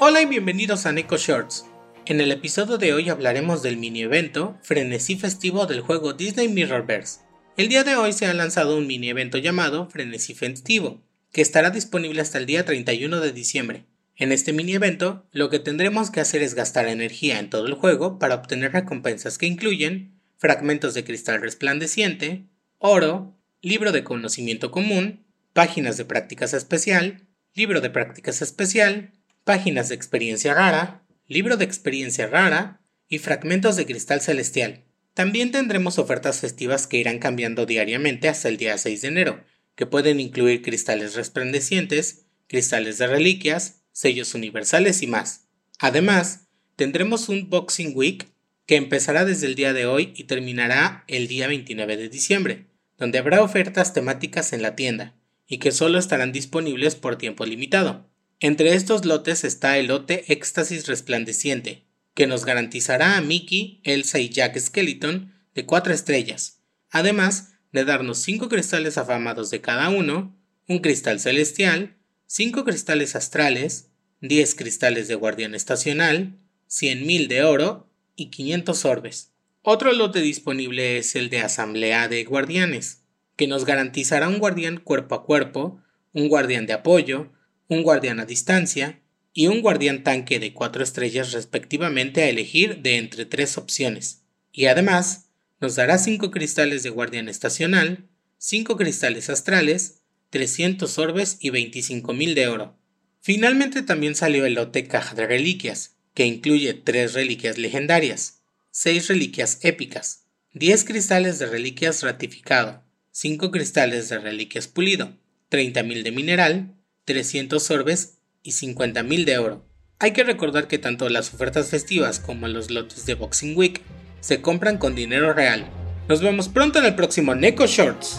Hola y bienvenidos a Neko Shorts. En el episodio de hoy hablaremos del mini evento Frenesí Festivo del juego Disney Mirrorverse. El día de hoy se ha lanzado un mini evento llamado Frenesí Festivo, que estará disponible hasta el día 31 de diciembre. En este mini evento, lo que tendremos que hacer es gastar energía en todo el juego para obtener recompensas que incluyen fragmentos de cristal resplandeciente, oro, libro de conocimiento común, páginas de prácticas especial, libro de prácticas especial, páginas de experiencia rara, libro de experiencia rara y fragmentos de cristal celestial. También tendremos ofertas festivas que irán cambiando diariamente hasta el día 6 de enero, que pueden incluir cristales resplandecientes, cristales de reliquias, sellos universales y más. Además, tendremos un Boxing Week que empezará desde el día de hoy y terminará el día 29 de diciembre, donde habrá ofertas temáticas en la tienda y que solo estarán disponibles por tiempo limitado. Entre estos lotes está el lote Éxtasis Resplandeciente, que nos garantizará a Mickey, Elsa y Jack Skeleton de 4 estrellas, además de darnos 5 cristales afamados de cada uno, un cristal celestial, 5 cristales astrales, 10 cristales de guardián estacional, 100.000 de oro y 500 orbes. Otro lote disponible es el de Asamblea de Guardianes, que nos garantizará un guardián cuerpo a cuerpo, un guardián de apoyo, un guardián a distancia y un guardián tanque de 4 estrellas respectivamente a elegir de entre tres opciones. Y además, nos dará 5 cristales de guardián estacional, 5 cristales astrales, 300 orbes y 25.000 de oro. Finalmente también salió el lote caja de reliquias, que incluye 3 reliquias legendarias, 6 reliquias épicas, 10 cristales de reliquias ratificado, 5 cristales de reliquias pulido, 30.000 de mineral, 300 orbes y 50.000 de oro. Hay que recordar que tanto las ofertas festivas como los lotes de Boxing Week se compran con dinero real. Nos vemos pronto en el próximo Neko Shorts.